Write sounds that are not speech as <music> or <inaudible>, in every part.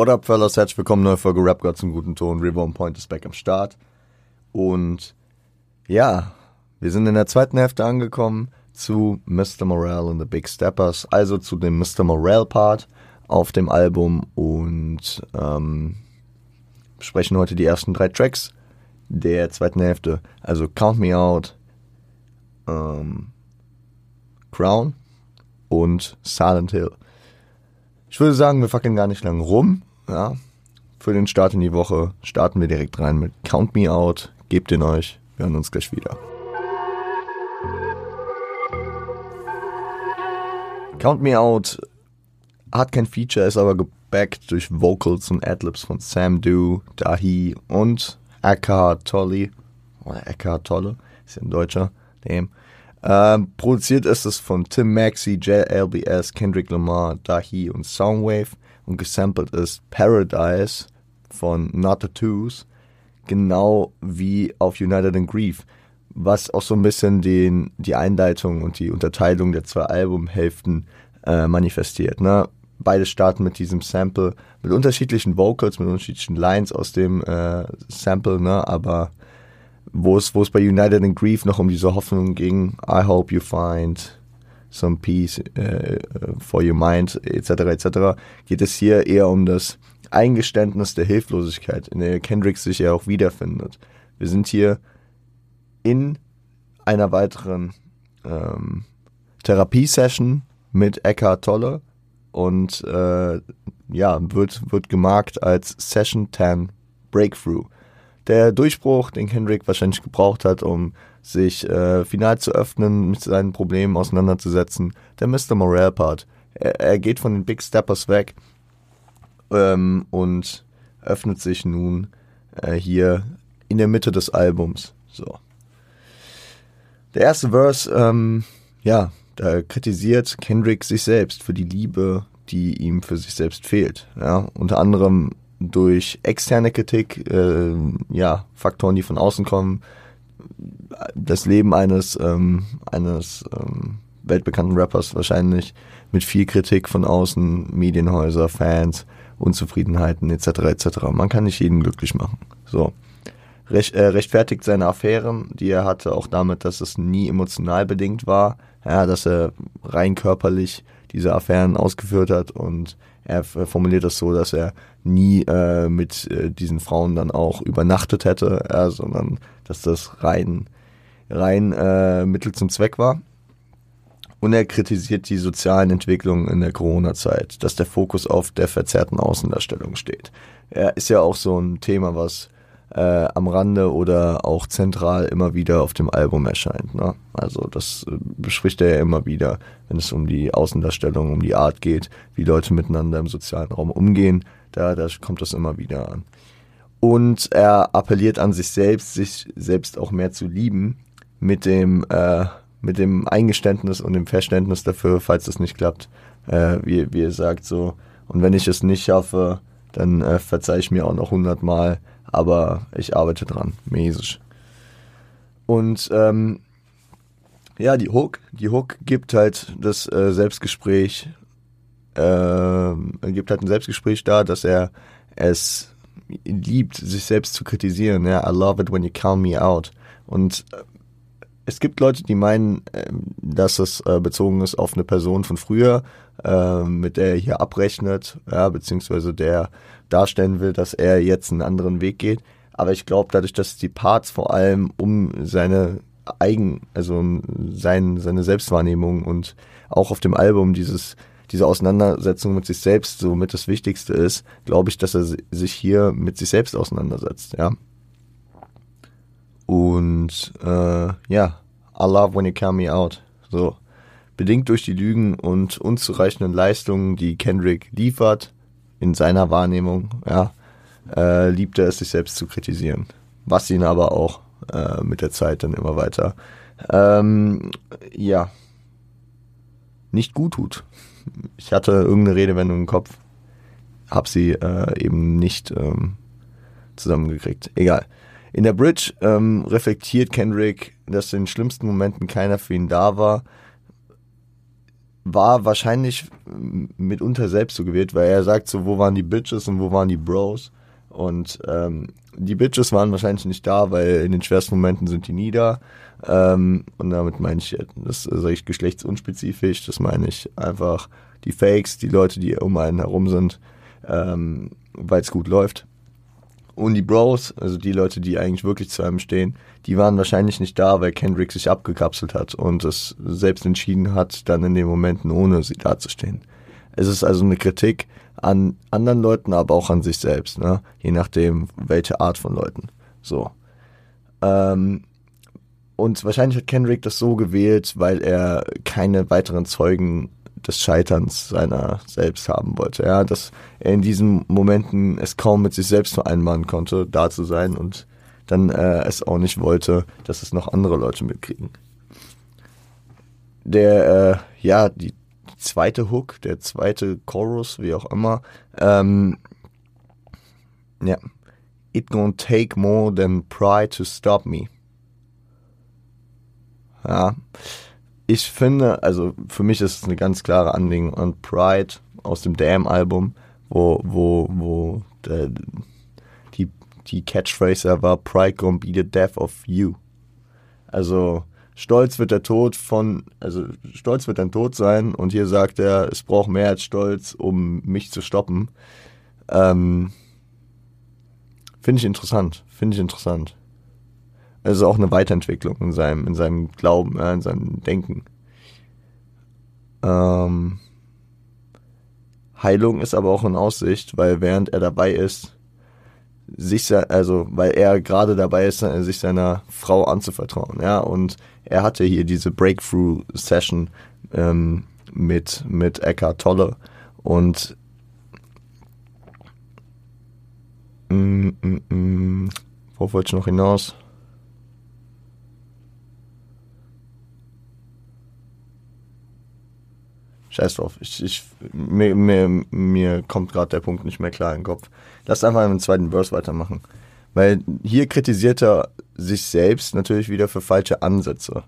What up, fellas? Herzlich willkommen, neue Folge Rap God zum guten Ton. River on Point ist back am Start. Und ja, wir sind in der zweiten Hälfte angekommen zu Mr. Morale and the Big Steppers, also zu dem Mr. Morale Part auf dem Album und ähm, besprechen heute die ersten drei Tracks der zweiten Hälfte. Also Count Me Out, ähm, Crown und Silent Hill. Ich würde sagen, wir fackeln gar nicht lang rum. Ja. Für den Start in die Woche starten wir direkt rein mit Count Me Out. Gebt den euch. Wir hören uns gleich wieder. Count Me Out hat kein Feature, ist aber gebackt durch Vocals und Adlibs von Sam Du, Dahi und Eckhart Tolle. Oder Eckhart Tolle, ist ja ein Deutscher, dem. Ähm, produziert ist es von Tim Maxey, JLBS, Kendrick Lamar, Dahi und Soundwave und gesampelt ist Paradise von Not the Twos, genau wie auf United in Grief, was auch so ein bisschen den, die Einleitung und die Unterteilung der zwei Albumhälften äh, manifestiert. Ne? Beide starten mit diesem Sample, mit unterschiedlichen Vocals, mit unterschiedlichen Lines aus dem äh, Sample, ne? aber wo es, wo es bei United in Grief noch um diese Hoffnung ging, I hope you find some peace äh, for your mind, etc., etc., geht es hier eher um das Eingeständnis der Hilflosigkeit, in der Kendrick sich ja auch wiederfindet. Wir sind hier in einer weiteren ähm, Therapiesession mit Eckhart Tolle und äh, ja, wird, wird gemarkt als Session 10 Breakthrough der Durchbruch, den Kendrick wahrscheinlich gebraucht hat, um sich äh, final zu öffnen, mit seinen Problemen auseinanderzusetzen, der Mr. Morale Part. Er, er geht von den Big Steppers weg ähm, und öffnet sich nun äh, hier in der Mitte des Albums. So. Der erste Verse, ähm, ja, da kritisiert Kendrick sich selbst für die Liebe, die ihm für sich selbst fehlt. Ja, unter anderem durch externe Kritik, äh, ja, Faktoren, die von außen kommen, das Leben eines, ähm, eines ähm, weltbekannten Rappers wahrscheinlich mit viel Kritik von außen, Medienhäuser, Fans, Unzufriedenheiten etc. etc. Man kann nicht jeden glücklich machen. So. Recht, äh, rechtfertigt seine Affären, die er hatte, auch damit, dass es nie emotional bedingt war, ja, dass er rein körperlich diese Affären ausgeführt hat und er formuliert das so, dass er nie äh, mit äh, diesen Frauen dann auch übernachtet hätte, äh, sondern dass das rein, rein äh, Mittel zum Zweck war. Und er kritisiert die sozialen Entwicklungen in der Corona-Zeit, dass der Fokus auf der verzerrten Außendarstellung steht. Er ist ja auch so ein Thema, was äh, am Rande oder auch zentral immer wieder auf dem Album erscheint. Ne? Also das äh, bespricht er ja immer wieder, wenn es um die Außendarstellung, um die Art geht, wie Leute miteinander im sozialen Raum umgehen. Da, da kommt das immer wieder an. Und er appelliert an sich selbst, sich selbst auch mehr zu lieben, mit dem, äh, mit dem Eingeständnis und dem Verständnis dafür, falls das nicht klappt. Äh, wie, wie er sagt so, und wenn ich es nicht schaffe, dann äh, verzeih ich mir auch noch hundertmal aber ich arbeite dran, mäßig. Und ähm, ja, die Hook, die Hook gibt halt das äh, Selbstgespräch, äh, gibt halt ein Selbstgespräch da, dass er es liebt, sich selbst zu kritisieren. Ja, I love it when you count me out. Und äh, es gibt Leute, die meinen, ähm, dass es äh, bezogen ist auf eine Person von früher, äh, mit der er hier abrechnet, ja, beziehungsweise der darstellen will, dass er jetzt einen anderen Weg geht. Aber ich glaube, dadurch, dass die Parts vor allem um seine Eigen, also sein, seine Selbstwahrnehmung und auch auf dem Album dieses, diese Auseinandersetzung mit sich selbst so mit das Wichtigste ist, glaube ich, dass er sich hier mit sich selbst auseinandersetzt, ja. Und äh, ja, I love when you count me out. So. Bedingt durch die Lügen und unzureichenden Leistungen, die Kendrick liefert, in seiner Wahrnehmung, ja, äh, liebt er es, sich selbst zu kritisieren. Was ihn aber auch äh, mit der Zeit dann immer weiter, ähm, ja, nicht gut tut. Ich hatte irgendeine Redewendung im Kopf, hab sie äh, eben nicht ähm, zusammengekriegt. Egal. In der Bridge ähm, reflektiert Kendrick, dass in den schlimmsten Momenten keiner für ihn da war, war wahrscheinlich mitunter selbst so gewählt, weil er sagt so, wo waren die Bitches und wo waren die Bros? Und ähm, die Bitches waren wahrscheinlich nicht da, weil in den schwersten Momenten sind die nie da. Ähm, und damit meine ich, das sage ich geschlechtsunspezifisch, das meine ich einfach die Fakes, die Leute, die um einen herum sind, ähm, weil es gut läuft. Und die Bros, also die Leute, die eigentlich wirklich zu einem stehen, die waren wahrscheinlich nicht da, weil Kendrick sich abgekapselt hat und es selbst entschieden hat, dann in den Momenten ohne sie dazustehen. Es ist also eine Kritik an anderen Leuten, aber auch an sich selbst, ne? je nachdem, welche Art von Leuten. So. Ähm, und wahrscheinlich hat Kendrick das so gewählt, weil er keine weiteren Zeugen des Scheiterns seiner selbst haben wollte. Ja, dass er in diesen Momenten es kaum mit sich selbst vereinbaren konnte, da zu sein und dann äh, es auch nicht wollte, dass es noch andere Leute mitkriegen. Der, äh, ja, die, zweite Hook, der zweite Chorus, wie auch immer, ähm, ja, it gonna take more than pride to stop me. Ja, ich finde, also für mich ist es eine ganz klare Anliegen und Pride aus dem Damn-Album, wo, wo, wo der, die, die Catchphrase war Pride gonna be the death of you. Also Stolz wird der Tod von, also Stolz wird dein Tod sein und hier sagt er, es braucht mehr als Stolz, um mich zu stoppen. Ähm, finde ich interessant, finde ich interessant. Also auch eine Weiterentwicklung in seinem, in seinem Glauben, ja, in seinem Denken. Ähm, Heilung ist aber auch in Aussicht, weil während er dabei ist, sich, also weil er gerade dabei ist, sich seiner Frau anzuvertrauen, ja, und er hatte hier diese Breakthrough-Session ähm, mit, mit Eckhart Tolle und mm, mm, mm, worauf wollte ich noch hinaus? Scheiß drauf. Ich, ich, mir, mir, mir kommt gerade der Punkt nicht mehr klar in den Kopf. Lass einfach im zweiten Verse weitermachen. Weil hier kritisiert er sich selbst natürlich wieder für falsche Ansätze.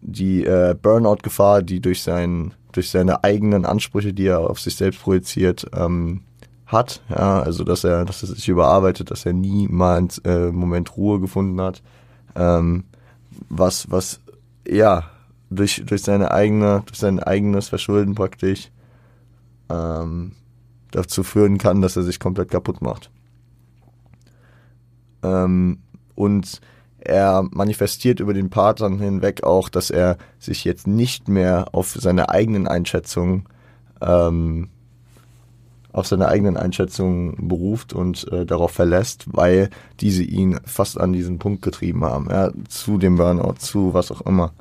Die äh, Burnout-Gefahr, die durch, sein, durch seine eigenen Ansprüche, die er auf sich selbst projiziert, ähm, hat. Ja, also dass er, dass er sich überarbeitet, dass er nie mal einen äh, Moment Ruhe gefunden hat. Ähm, was, was, ja, durch, durch seine eigene, durch sein eigenes Verschulden praktisch ähm, dazu führen kann, dass er sich komplett kaputt macht. Ähm, und er manifestiert über den Part dann hinweg auch, dass er sich jetzt nicht mehr auf seine eigenen Einschätzungen ähm, auf seine eigenen Einschätzungen beruft und äh, darauf verlässt, weil diese ihn fast an diesen Punkt getrieben haben, ja, zu dem Burnout, zu was auch immer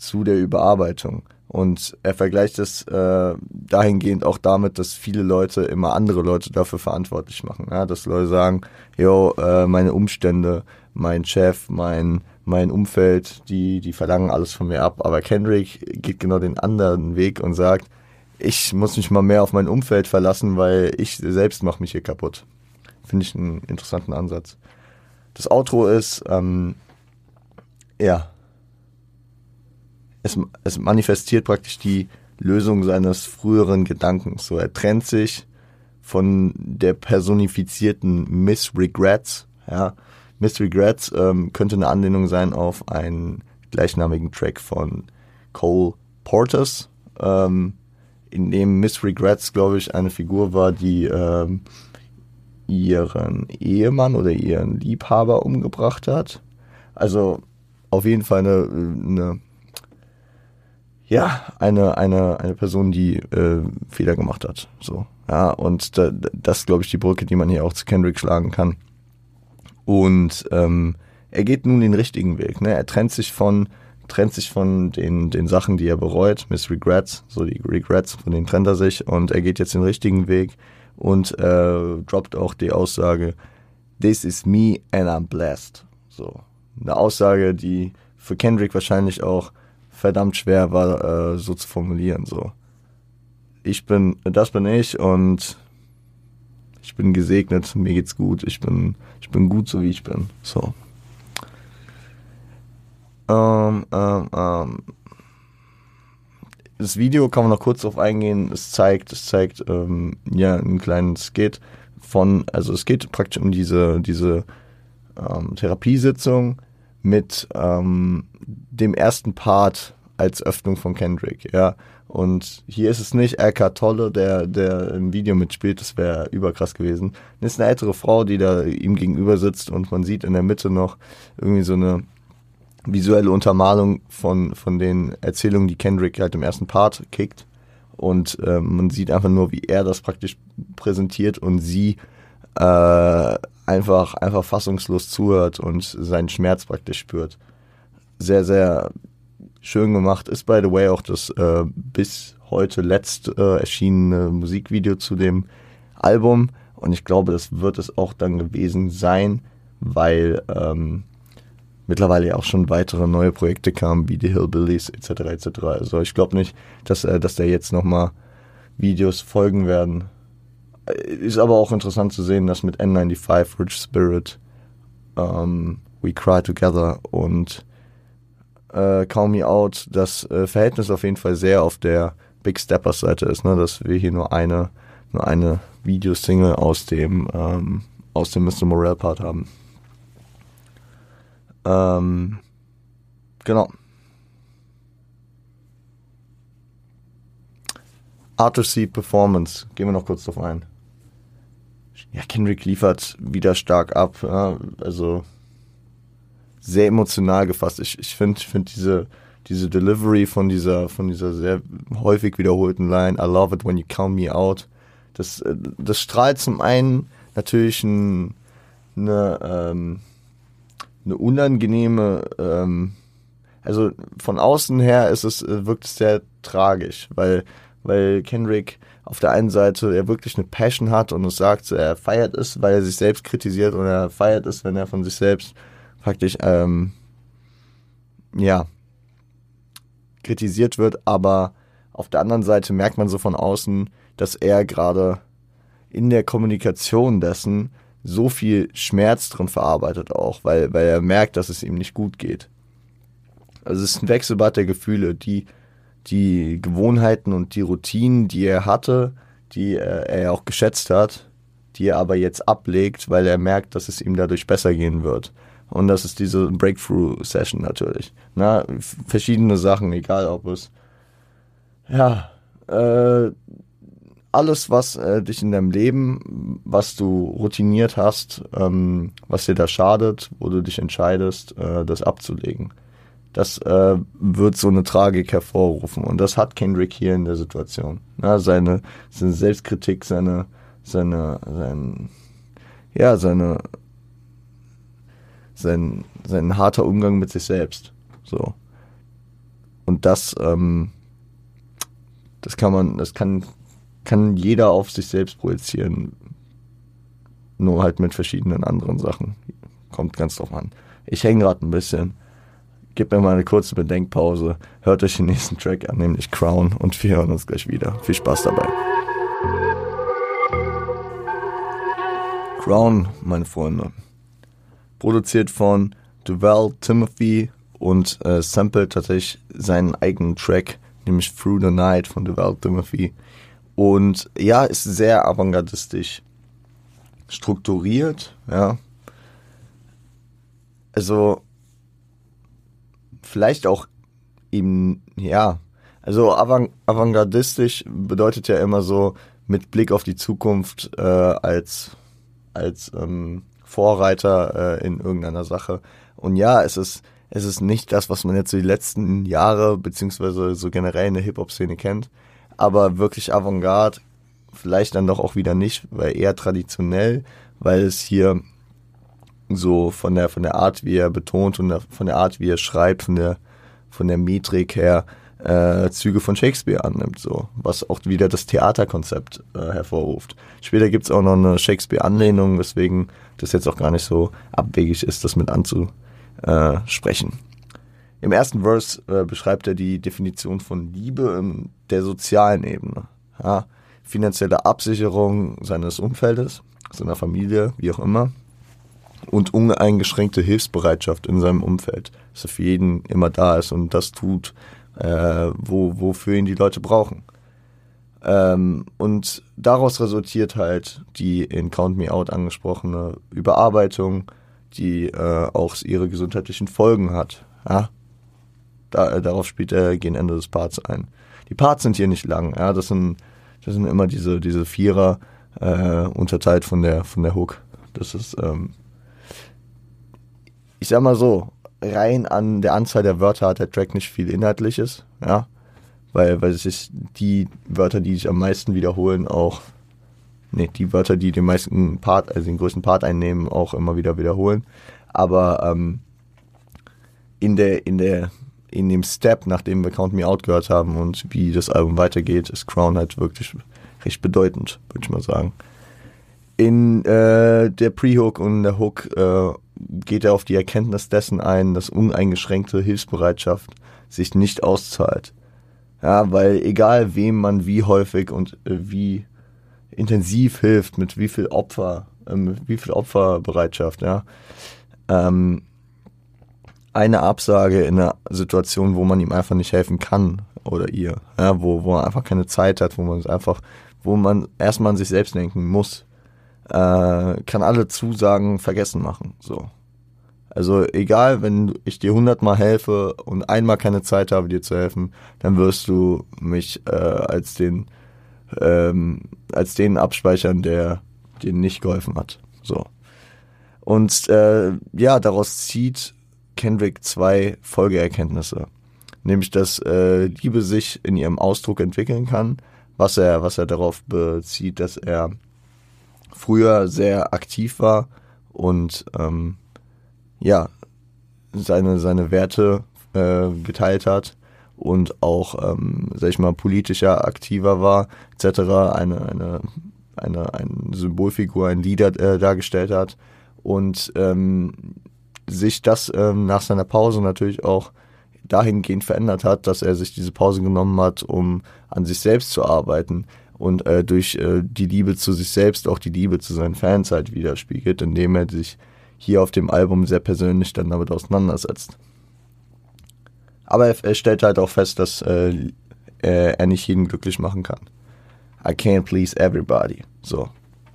zu der Überarbeitung. Und er vergleicht es äh, dahingehend auch damit, dass viele Leute immer andere Leute dafür verantwortlich machen. Ja? Dass Leute sagen, yo, äh, meine Umstände, mein Chef, mein, mein Umfeld, die, die verlangen alles von mir ab. Aber Kendrick geht genau den anderen Weg und sagt, ich muss mich mal mehr auf mein Umfeld verlassen, weil ich selbst mache mich hier kaputt. Finde ich einen interessanten Ansatz. Das Outro ist, ähm, ja, es, es manifestiert praktisch die Lösung seines früheren Gedankens. So, er trennt sich von der personifizierten Miss Regrets. Ja, Miss Regrets ähm, könnte eine Anlehnung sein auf einen gleichnamigen Track von Cole Porters, ähm, in dem Miss Regrets, glaube ich, eine Figur war, die ähm, ihren Ehemann oder ihren Liebhaber umgebracht hat. Also auf jeden Fall eine, eine ja, eine, eine, eine Person, die äh, Fehler gemacht hat. So, ja, und da, das glaube ich, die Brücke, die man hier auch zu Kendrick schlagen kann. Und ähm, er geht nun den richtigen Weg. Ne? Er trennt sich von trennt sich von den, den Sachen, die er bereut, Miss Regrets, so die Regrets, von denen trennt er sich und er geht jetzt den richtigen Weg und äh, droppt auch die Aussage, This is me and I'm blessed. So, eine Aussage, die für Kendrick wahrscheinlich auch verdammt schwer war, äh, so zu formulieren. So, ich bin, das bin ich und ich bin gesegnet, mir geht's gut, ich bin, ich bin gut so wie ich bin. So. Ähm, ähm, ähm. das Video kann man noch kurz drauf eingehen. Es zeigt, es zeigt ähm, ja einen kleinen Skit von, also es geht praktisch um diese diese ähm, Therapiesitzung mit ähm, dem ersten Part als Öffnung von Kendrick, ja. Und hier ist es nicht Eckhart Tolle, der, der im Video mitspielt, das wäre überkrass gewesen. Das ist eine ältere Frau, die da ihm gegenüber sitzt und man sieht in der Mitte noch irgendwie so eine visuelle Untermalung von, von den Erzählungen, die Kendrick halt im ersten Part kickt. Und ähm, man sieht einfach nur, wie er das praktisch präsentiert und sie äh, einfach, einfach fassungslos zuhört und seinen Schmerz praktisch spürt. Sehr, sehr schön gemacht. Ist, by the way, auch das äh, bis heute letzt äh, erschienene Musikvideo zu dem Album. Und ich glaube, das wird es auch dann gewesen sein, weil ähm, mittlerweile ja auch schon weitere neue Projekte kamen, wie die Hillbillies etc. etc. Also ich glaube nicht, dass, äh, dass da jetzt nochmal Videos folgen werden. Äh, ist aber auch interessant zu sehen, dass mit N95, Rich Spirit, ähm, We Cry Together und äh, Call Me Out das äh, Verhältnis auf jeden Fall sehr auf der Big Steppers Seite ist, ne? dass wir hier nur eine, nur eine Videosingle aus dem, ähm, aus dem Mr. Morel Part haben. Ähm, genau. Arthur C. Performance, gehen wir noch kurz drauf ein. Ja, Kendrick liefert wieder stark ab. Ja, also sehr emotional gefasst. Ich, ich finde find diese, diese Delivery von dieser, von dieser sehr häufig wiederholten Line, I love it when you count me out. Das, äh, das strahlt zum einen natürlich ein, eine, ähm, eine unangenehme, ähm, also von außen her ist es, äh, wirkt es sehr tragisch, weil, weil Kendrick auf der einen Seite er wirklich eine Passion hat und es sagt, er feiert es, weil er sich selbst kritisiert und er feiert es, wenn er von sich selbst praktisch, ähm, ja, kritisiert wird, aber auf der anderen Seite merkt man so von außen, dass er gerade in der Kommunikation dessen so viel Schmerz drin verarbeitet auch, weil, weil er merkt, dass es ihm nicht gut geht. Also es ist ein Wechselbad der Gefühle, die, die Gewohnheiten und die Routinen, die er hatte, die er, er auch geschätzt hat, die er aber jetzt ablegt, weil er merkt, dass es ihm dadurch besser gehen wird. Und das ist diese Breakthrough-Session natürlich. Na, verschiedene Sachen, egal ob es ja, äh, alles, was äh, dich in deinem Leben, was du routiniert hast, ähm, was dir da schadet, wo du dich entscheidest, äh, das abzulegen. Das äh, wird so eine Tragik hervorrufen. Und das hat Kendrick hier in der Situation. Ja, seine, seine Selbstkritik, seine, seine, sein, ja, seine, sein, sein harter Umgang mit sich selbst. So. Und das, ähm, das kann man, das kann kann jeder auf sich selbst projizieren. Nur halt mit verschiedenen anderen Sachen. Kommt ganz drauf an. Ich hänge gerade ein bisschen. Gebt mir mal eine kurze Bedenkpause. Hört euch den nächsten Track an, nämlich Crown. Und wir hören uns gleich wieder. Viel Spaß dabei. Crown, meine Freunde. Produziert von Duval Timothy und äh, samplet tatsächlich seinen eigenen Track, nämlich Through the Night von Duval Timothy. Und ja, ist sehr avantgardistisch strukturiert, ja. Also, vielleicht auch eben, ja, also avant avantgardistisch bedeutet ja immer so mit Blick auf die Zukunft äh, als, als ähm, Vorreiter äh, in irgendeiner Sache. Und ja, es ist, es ist nicht das, was man jetzt so die letzten Jahre, beziehungsweise so generell in der Hip-Hop-Szene kennt aber wirklich Avantgarde vielleicht dann doch auch wieder nicht, weil eher traditionell, weil es hier so von der von der Art, wie er betont und von der Art, wie er schreibt, von der von der Metrik her äh, Züge von Shakespeare annimmt, so was auch wieder das Theaterkonzept äh, hervorruft. Später gibt's auch noch eine Shakespeare-Anlehnung, weswegen das jetzt auch gar nicht so abwegig ist, das mit anzusprechen. Im ersten Verse äh, beschreibt er die Definition von Liebe in der sozialen Ebene. Ja, finanzielle Absicherung seines Umfeldes, seiner Familie, wie auch immer. Und uneingeschränkte Hilfsbereitschaft in seinem Umfeld, dass er für jeden immer da ist und das tut, äh, wo, wofür ihn die Leute brauchen. Ähm, und daraus resultiert halt die in Count Me Out angesprochene Überarbeitung, die äh, auch ihre gesundheitlichen Folgen hat. Ja? Da, äh, darauf spielt er gegen Ende des Parts ein. Die Parts sind hier nicht lang, ja, das sind, das sind immer diese, diese Vierer, äh, unterteilt von der, von der Hook. Das ist, ähm, ich sag mal so, rein an der Anzahl der Wörter hat der Track nicht viel Inhaltliches, ja weil, weil sich die Wörter, die sich am meisten wiederholen, auch, nee, die Wörter, die den meisten Part, also den größten Part einnehmen, auch immer wieder wiederholen. Aber ähm, in der, in der, in dem Step, nachdem wir Count Me Out gehört haben und wie das Album weitergeht, ist Crown halt wirklich recht bedeutend, würde ich mal sagen. In äh, der Pre-Hook und der Hook äh, geht er auf die Erkenntnis dessen ein, dass uneingeschränkte Hilfsbereitschaft sich nicht auszahlt. Ja, weil egal wem man wie häufig und äh, wie intensiv hilft, mit wie viel Opfer, äh, mit wie viel Opferbereitschaft, ja. Ähm, eine Absage in einer Situation, wo man ihm einfach nicht helfen kann oder ihr, ja, wo, wo man einfach keine Zeit hat, wo man es einfach, wo man erstmal an sich selbst denken muss, äh, kann alle Zusagen vergessen machen. So. Also egal, wenn ich dir hundertmal helfe und einmal keine Zeit habe, dir zu helfen, dann wirst du mich äh, als den ähm, als den abspeichern, der dir nicht geholfen hat. So. Und äh, ja, daraus zieht Kendrick zwei Folgeerkenntnisse. Nämlich, dass äh, Liebe sich in ihrem Ausdruck entwickeln kann, was er, was er darauf bezieht, dass er früher sehr aktiv war und ähm, ja, seine, seine Werte äh, geteilt hat und auch, ähm, sag ich mal, politischer aktiver war, etc., eine, eine, eine, eine Symbolfigur, ein Leader äh, dargestellt hat und ähm, sich das ähm, nach seiner Pause natürlich auch dahingehend verändert hat, dass er sich diese Pause genommen hat, um an sich selbst zu arbeiten und äh, durch äh, die Liebe zu sich selbst auch die Liebe zu seinen Fans halt widerspiegelt, indem er sich hier auf dem Album sehr persönlich dann damit auseinandersetzt. Aber er, er stellt halt auch fest, dass äh, er nicht jeden glücklich machen kann. I can't please everybody. So.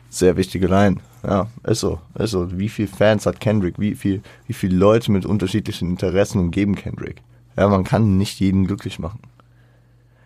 Sehr wichtige Line. Ja, ist so, ist so. Wie viele Fans hat Kendrick? Wie viel, wie viele Leute mit unterschiedlichen Interessen umgeben Kendrick? Ja, man kann nicht jeden glücklich machen.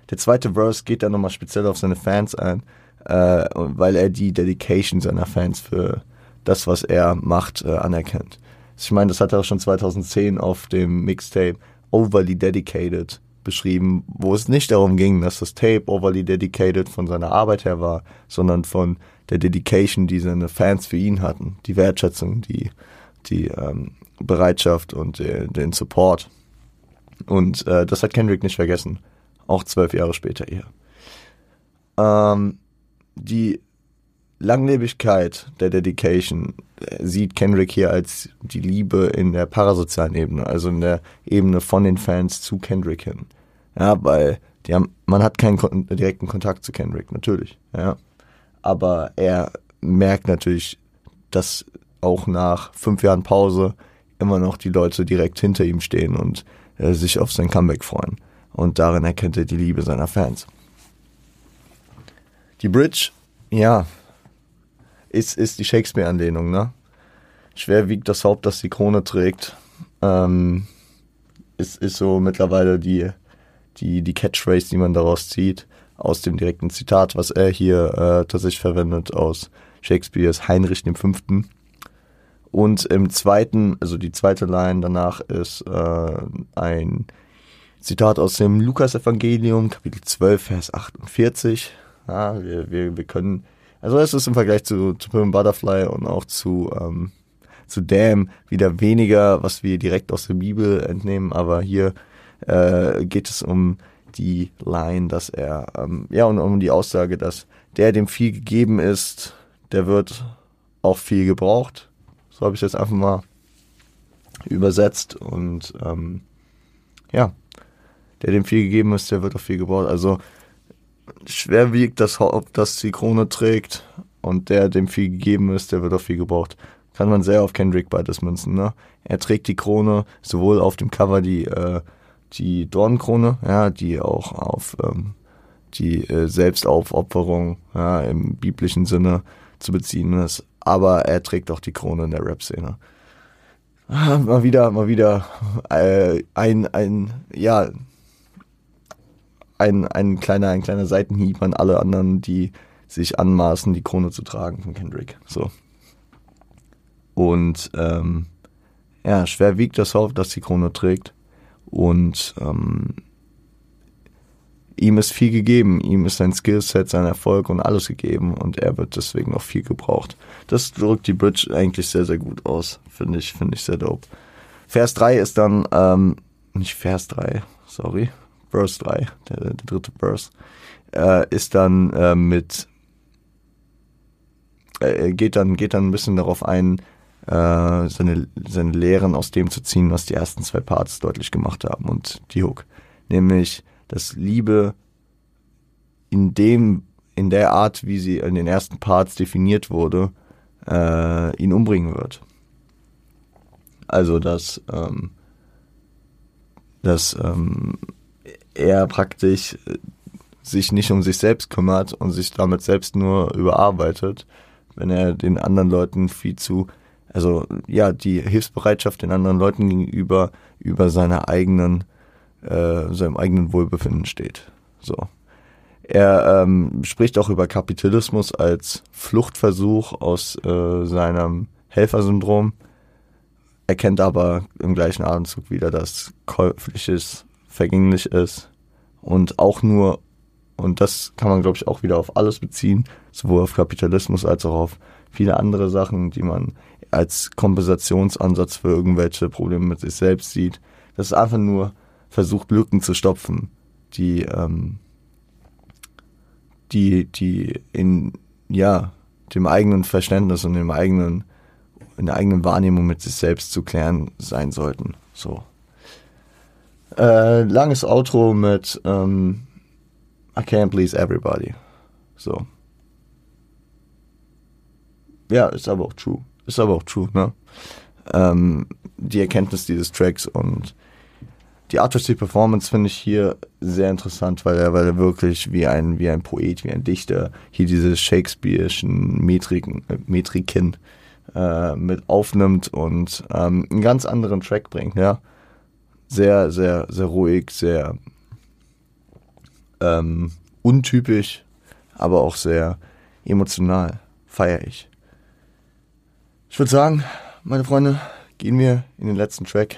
Der zweite Verse geht dann nochmal speziell auf seine Fans ein, äh, weil er die Dedication seiner Fans für das, was er macht, äh, anerkennt. Ich meine, das hat er auch schon 2010 auf dem Mixtape Overly Dedicated beschrieben, wo es nicht darum ging, dass das Tape overly dedicated von seiner Arbeit her war, sondern von der Dedication, die seine Fans für ihn hatten, die Wertschätzung, die, die ähm, Bereitschaft und äh, den Support. Und äh, das hat Kendrick nicht vergessen, auch zwölf Jahre später eher. Ähm, die Langlebigkeit der Dedication äh, sieht Kendrick hier als die Liebe in der parasozialen Ebene, also in der Ebene von den Fans zu Kendrick hin. Ja, weil die haben, man hat keinen kon direkten Kontakt zu Kendrick, natürlich. Ja. Aber er merkt natürlich, dass auch nach fünf Jahren Pause immer noch die Leute direkt hinter ihm stehen und äh, sich auf sein Comeback freuen. Und darin erkennt er die Liebe seiner Fans. Die Bridge, ja, ist, ist die Shakespeare-Anlehnung, ne? Schwer wiegt das Haupt, das die Krone trägt. Ähm, ist, ist so mittlerweile die, die, die Catchphrase, die man daraus zieht, aus dem direkten Zitat, was er hier äh, tatsächlich verwendet aus Shakespeares Heinrich V. Und im zweiten, also die zweite Line danach ist äh, ein Zitat aus dem Lukas-Evangelium, Kapitel 12, Vers 48. Ja, wir, wir, wir können also es ist im Vergleich zu, zu Pimp Butterfly und auch zu, ähm, zu Damn wieder weniger, was wir direkt aus der Bibel entnehmen, aber hier äh, geht es um die Line, dass er, ähm, ja, und um die Aussage, dass der, dem viel gegeben ist, der wird auch viel gebraucht. So habe ich das einfach mal übersetzt und ähm, ja, der dem viel gegeben ist, der wird auch viel gebraucht. Also schwer wiegt, das Haupt, das die Krone trägt und der, dem viel gegeben ist, der wird auch viel gebraucht. Kann man sehr auf Kendrick beides münzen, ne? Er trägt die Krone, sowohl auf dem Cover die, äh, die Dornkrone, ja, die auch auf ähm, die äh, Selbstaufopferung ja, im biblischen Sinne zu beziehen ist. Aber er trägt auch die Krone in der Rap-Szene. Ah, mal wieder, mal wieder äh, ein, ein, ja, ein, ein kleiner, ein kleiner Seitenhieb an alle anderen, die sich anmaßen, die Krone zu tragen von Kendrick. So. Und ähm, ja, schwer wiegt das auf, dass die Krone trägt. Und ähm, ihm ist viel gegeben. Ihm ist sein Skillset, sein Erfolg und alles gegeben. Und er wird deswegen auch viel gebraucht. Das drückt die Bridge eigentlich sehr, sehr gut aus. Finde ich, finde ich sehr dope. Vers 3 ist dann, ähm, nicht Vers 3, sorry, Verse 3, der, der dritte Verse, äh, ist dann äh, mit, äh, geht dann, geht dann ein bisschen darauf ein, äh, seine, seine Lehren aus dem zu ziehen, was die ersten zwei Parts deutlich gemacht haben und die Hook. Nämlich, dass Liebe in dem, in der Art, wie sie in den ersten Parts definiert wurde, äh, ihn umbringen wird. Also, dass, ähm, dass ähm, er praktisch sich nicht um sich selbst kümmert und sich damit selbst nur überarbeitet, wenn er den anderen Leuten viel zu also ja, die Hilfsbereitschaft den anderen Leuten gegenüber über seiner eigenen, äh, seinem eigenen Wohlbefinden steht. So. Er ähm, spricht auch über Kapitalismus als Fluchtversuch aus äh, seinem Helfersyndrom, erkennt aber im gleichen Atemzug wieder, dass käufliches vergänglich ist und auch nur, und das kann man glaube ich auch wieder auf alles beziehen, sowohl auf Kapitalismus als auch auf viele andere Sachen, die man als Kompensationsansatz für irgendwelche Probleme mit sich selbst sieht. Das ist einfach nur versucht, Lücken zu stopfen, die, ähm, die, die in, ja, dem eigenen Verständnis und dem eigenen, in der eigenen Wahrnehmung mit sich selbst zu klären sein sollten. So. Äh, langes Outro mit ähm, I can't please everybody. So. Ja, ist aber auch true. Ist aber auch true, ne? Ähm, die Erkenntnis dieses Tracks und die artistische Performance finde ich hier sehr interessant, weil er, weil er wirklich wie ein, wie ein Poet, wie ein Dichter hier diese Shakespeare'schen Metriken, äh, Metriken äh, mit aufnimmt und ähm, einen ganz anderen Track bringt, ja. Sehr, sehr, sehr ruhig, sehr ähm, untypisch, aber auch sehr emotional. Feier ich. Ich würde sagen, meine Freunde, gehen wir in den letzten Track.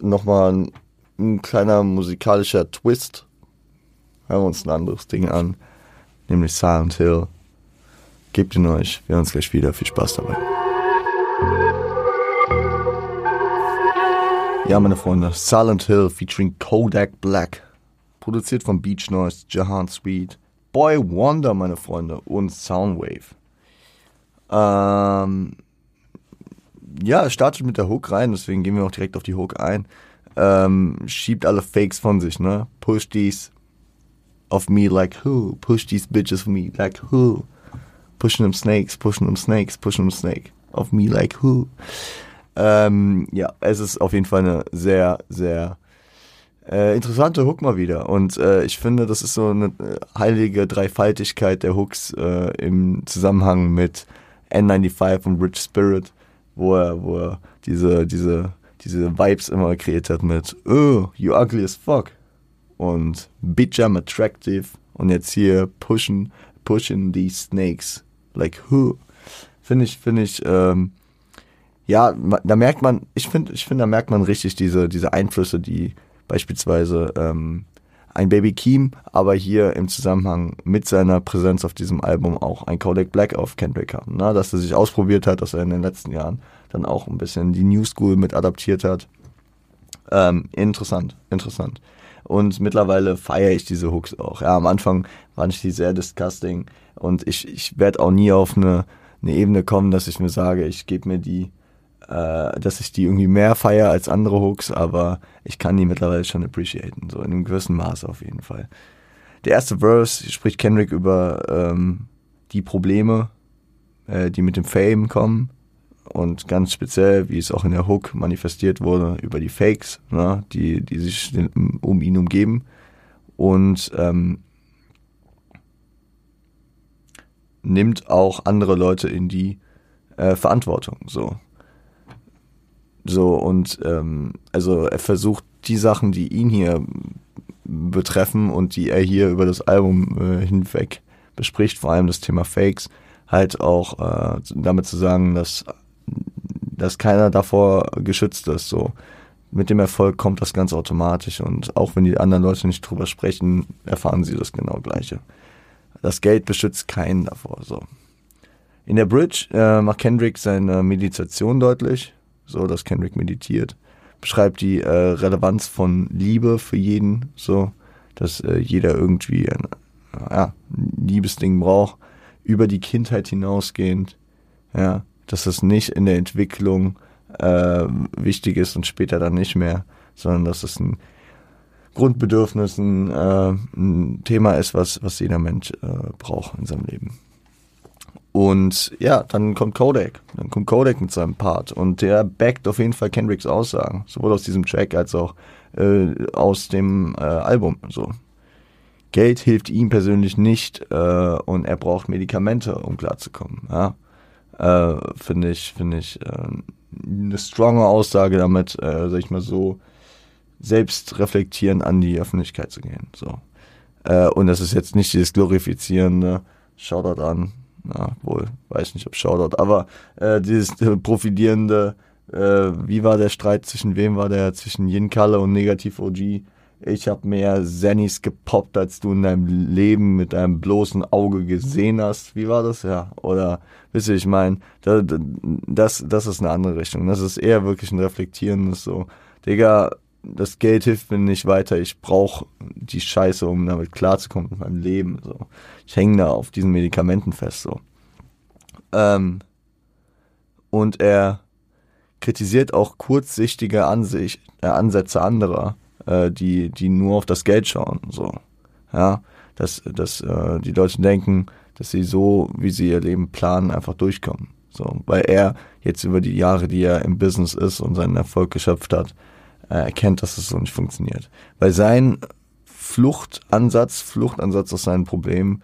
Nochmal ein, ein kleiner musikalischer Twist. Hören wir uns ein anderes Ding an, nämlich Silent Hill. Gebt ihn euch, wir hören uns gleich wieder. Viel Spaß dabei. Ja, meine Freunde, Silent Hill featuring Kodak Black. Produziert von Beach Noise, Jahan Sweet, Boy Wonder, meine Freunde, und Soundwave. Ähm, ja, es startet mit der Hook rein, deswegen gehen wir auch direkt auf die Hook ein. Ähm, schiebt alle Fakes von sich, ne? Push these of me like who? Push these bitches of me like who? Pushing them snakes, pushing them snakes, pushing them snake. Of me like who? Ähm, ja, es ist auf jeden Fall eine sehr, sehr äh, interessante Hook mal wieder. Und äh, ich finde, das ist so eine äh, heilige Dreifaltigkeit der Hooks äh, im Zusammenhang mit N95 und Rich Spirit wo er, wo er diese, diese, diese Vibes immer kreiert hat mit Oh, you ugly as fuck und Bitch I'm attractive und jetzt hier pushen, pushen die Snakes. Like who? Finde ich, finde ich, ähm, ja, da merkt man, ich finde, ich finde, da merkt man richtig diese, diese Einflüsse, die beispielsweise ähm, ein Baby Keem, aber hier im Zusammenhang mit seiner Präsenz auf diesem Album auch ein Kodak Black auf Kendrick haben. Ne? Dass er sich ausprobiert hat, dass er in den letzten Jahren dann auch ein bisschen die New School mit adaptiert hat. Ähm, interessant, interessant. Und mittlerweile feiere ich diese Hooks auch. Ja, am Anfang fand ich die sehr disgusting und ich, ich werde auch nie auf eine, eine Ebene kommen, dass ich mir sage, ich gebe mir die äh, dass ich die irgendwie mehr feiere als andere Hooks, aber ich kann die mittlerweile schon appreciaten, so in einem gewissen Maß auf jeden Fall. Der erste Verse spricht Kendrick über ähm, die Probleme, äh, die mit dem Fame kommen und ganz speziell, wie es auch in der Hook manifestiert wurde, über die Fakes, ne, die, die sich um ihn umgeben. Und ähm, nimmt auch andere Leute in die äh, Verantwortung. So. So, und ähm, also er versucht die Sachen, die ihn hier betreffen und die er hier über das Album äh, hinweg bespricht, vor allem das Thema Fakes, halt auch äh, damit zu sagen, dass, dass keiner davor geschützt ist. So. Mit dem Erfolg kommt das ganz automatisch und auch wenn die anderen Leute nicht drüber sprechen, erfahren sie das genau gleiche. Das Geld beschützt keinen davor. So. In der Bridge äh, macht Kendrick seine Meditation deutlich, so dass Kendrick meditiert, beschreibt die äh, Relevanz von Liebe für jeden, so. Dass äh, jeder irgendwie ein ja, Liebesding braucht, über die Kindheit hinausgehend, ja, dass es nicht in der Entwicklung äh, wichtig ist und später dann nicht mehr, sondern dass es ein Grundbedürfnis, ein, äh, ein Thema ist, was, was jeder Mensch äh, braucht in seinem Leben. Und ja, dann kommt Kodak. Dann kommt Kodak mit seinem Part. Und der backt auf jeden Fall Kendricks Aussagen. Sowohl aus diesem Track als auch äh, aus dem äh, Album. So. Geld hilft ihm persönlich nicht äh, und er braucht Medikamente, um klarzukommen. Ja? Äh, finde ich, finde ich äh, eine stronge Aussage damit, äh, sag ich mal so, selbst reflektieren an die Öffentlichkeit zu gehen. So. Und das ist jetzt nicht dieses glorifizierende Shoutout an, na, wohl, weiß nicht, ob Shoutout, aber äh, dieses äh, profitierende, äh, wie war der Streit zwischen wem war der? Zwischen Yin Kalle und Negativ OG ich habe mehr Zennis gepoppt, als du in deinem Leben mit deinem bloßen Auge gesehen hast. Wie war das? Ja. Oder, wisst ihr, ich meine, das, das ist eine andere Richtung. Das ist eher wirklich ein reflektierendes so, Digga, das Geld hilft mir nicht weiter. Ich brauche die Scheiße, um damit klarzukommen mit meinem Leben. So. Ich hänge da auf diesen Medikamenten fest. So. Ähm, und er kritisiert auch kurzsichtige Ansicht, äh, Ansätze anderer äh, die, die nur auf das Geld schauen. So. Ja, dass, dass äh, die Leute denken, dass sie so, wie sie ihr Leben planen, einfach durchkommen. So, weil er jetzt über die Jahre, die er im Business ist und seinen Erfolg geschöpft hat, äh, erkennt, dass es so nicht funktioniert. Weil sein Fluchtansatz, Fluchtansatz aus seinen Problemen,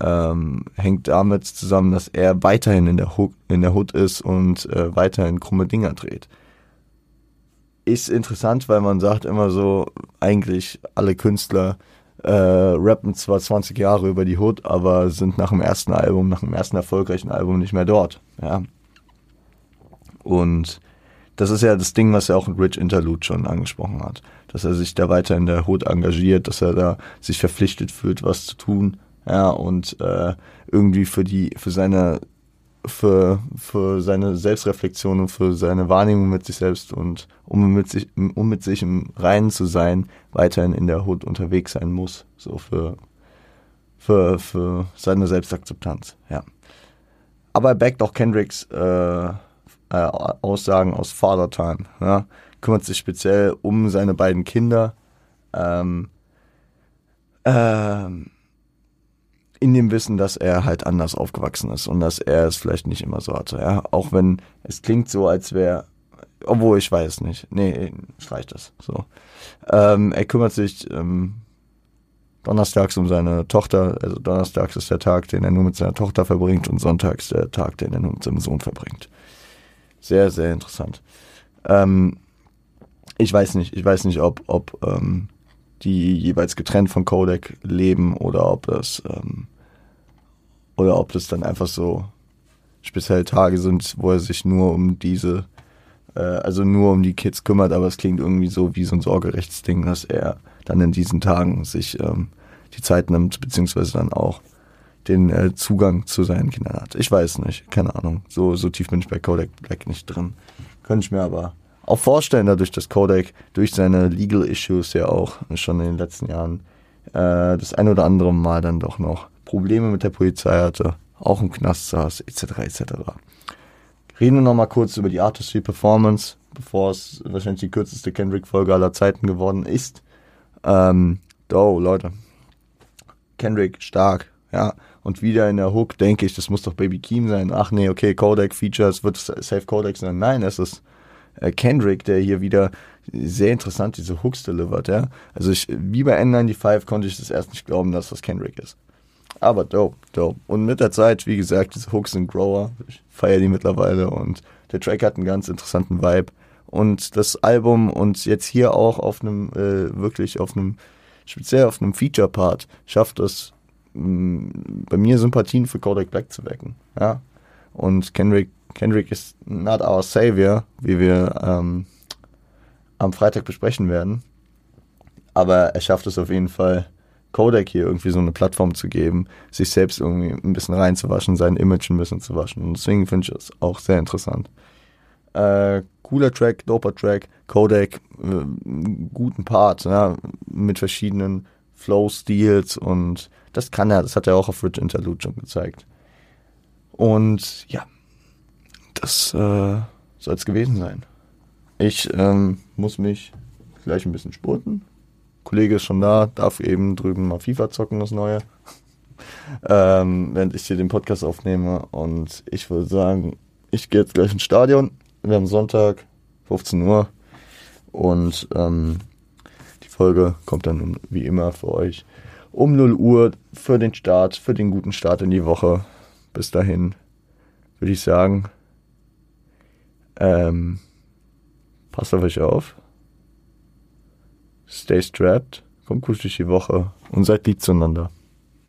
ähm, hängt damit zusammen, dass er weiterhin in der Hood, in der Hood ist und äh, weiterhin krumme Dinger dreht ist interessant, weil man sagt immer so, eigentlich alle Künstler äh, rappen zwar 20 Jahre über die Hood, aber sind nach dem ersten Album, nach dem ersten erfolgreichen Album nicht mehr dort. Ja. Und das ist ja das Ding, was er auch in Rich Interlude schon angesprochen hat. Dass er sich da weiter in der Hood engagiert, dass er da sich verpflichtet fühlt, was zu tun. Ja, und äh, irgendwie für die, für seine für, für seine Selbstreflexion und für seine Wahrnehmung mit sich selbst und um mit sich, um mit sich im Reinen zu sein, weiterhin in der Hut unterwegs sein muss. So für, für, für seine Selbstakzeptanz, ja. Aber er backt auch Kendricks äh, äh, Aussagen aus Father Time, ja. Kümmert sich speziell um seine beiden Kinder. Ähm, ähm, in dem Wissen, dass er halt anders aufgewachsen ist und dass er es vielleicht nicht immer so hatte. Ja, auch wenn es klingt so, als wäre, obwohl ich weiß nicht. Nee, streicht das. So, ähm, er kümmert sich ähm, donnerstags um seine Tochter. Also donnerstags ist der Tag, den er nur mit seiner Tochter verbringt und sonntags der Tag, den er nur mit seinem Sohn verbringt. Sehr, sehr interessant. Ähm, ich weiß nicht, ich weiß nicht, ob, ob ähm, die jeweils getrennt von Codec leben oder ob das ähm, oder ob das dann einfach so spezielle Tage sind, wo er sich nur um diese, äh, also nur um die Kids kümmert, aber es klingt irgendwie so wie so ein Sorgerechtsding, dass er dann in diesen Tagen sich ähm, die Zeit nimmt, beziehungsweise dann auch den äh, Zugang zu seinen Kindern hat. Ich weiß nicht, keine Ahnung. So, so tief bin ich bei Kodak Black nicht drin. Könnte ich mir aber auch vorstellen, dadurch, dass Kodak durch seine Legal Issues ja auch schon in den letzten Jahren äh, das ein oder andere Mal dann doch noch Probleme mit der Polizei hatte, auch im Knast saß, etc. etc. Reden wir nochmal kurz über die Artistry Performance, bevor es wahrscheinlich die kürzeste Kendrick-Folge aller Zeiten geworden ist. Ähm, oh, Leute. Kendrick stark, ja. Und wieder in der Hook denke ich, das muss doch Baby Keem sein. Ach nee, okay, Kodak Features, wird es Safe Kodak sein? Nein, es ist äh, Kendrick, der hier wieder sehr interessant diese Hooks delivert, ja. Also ich, wie bei N95 konnte ich das erst nicht glauben, dass das Kendrick ist. Aber dope, dope. Und mit der Zeit, wie gesagt, diese Hooks sind Grower. Ich feiere die mittlerweile und der Track hat einen ganz interessanten Vibe. Und das Album und jetzt hier auch auf einem, äh, wirklich auf einem, speziell auf einem Feature-Part, schafft es, bei mir Sympathien für Kodak Black zu wecken. Ja. Und Kendrick, Kendrick ist not our savior, wie wir ähm, am Freitag besprechen werden. Aber er schafft es auf jeden Fall, Kodak hier irgendwie so eine Plattform zu geben, sich selbst irgendwie ein bisschen reinzuwaschen, sein Image ein bisschen zu waschen. Und deswegen finde ich das auch sehr interessant. Äh, cooler Track, doper Track, Kodak, äh, guten Part, ja, mit verschiedenen Flow-Steals und das kann er, das hat er auch auf Rich Interlude schon gezeigt. Und ja, das äh, soll es gewesen sein. Ich ähm, muss mich gleich ein bisschen spurten. Kollege ist schon da, darf eben drüben mal FIFA zocken, das Neue. <laughs> ähm, während ich hier den Podcast aufnehme. Und ich würde sagen, ich gehe jetzt gleich ins Stadion. Wir haben Sonntag, 15 Uhr. Und ähm, die Folge kommt dann wie immer für euch um 0 Uhr für den Start, für den guten Start in die Woche. Bis dahin würde ich sagen, ähm, passt auf euch auf. Stay strapped, kommt gut durch die Woche und seid lieb zueinander.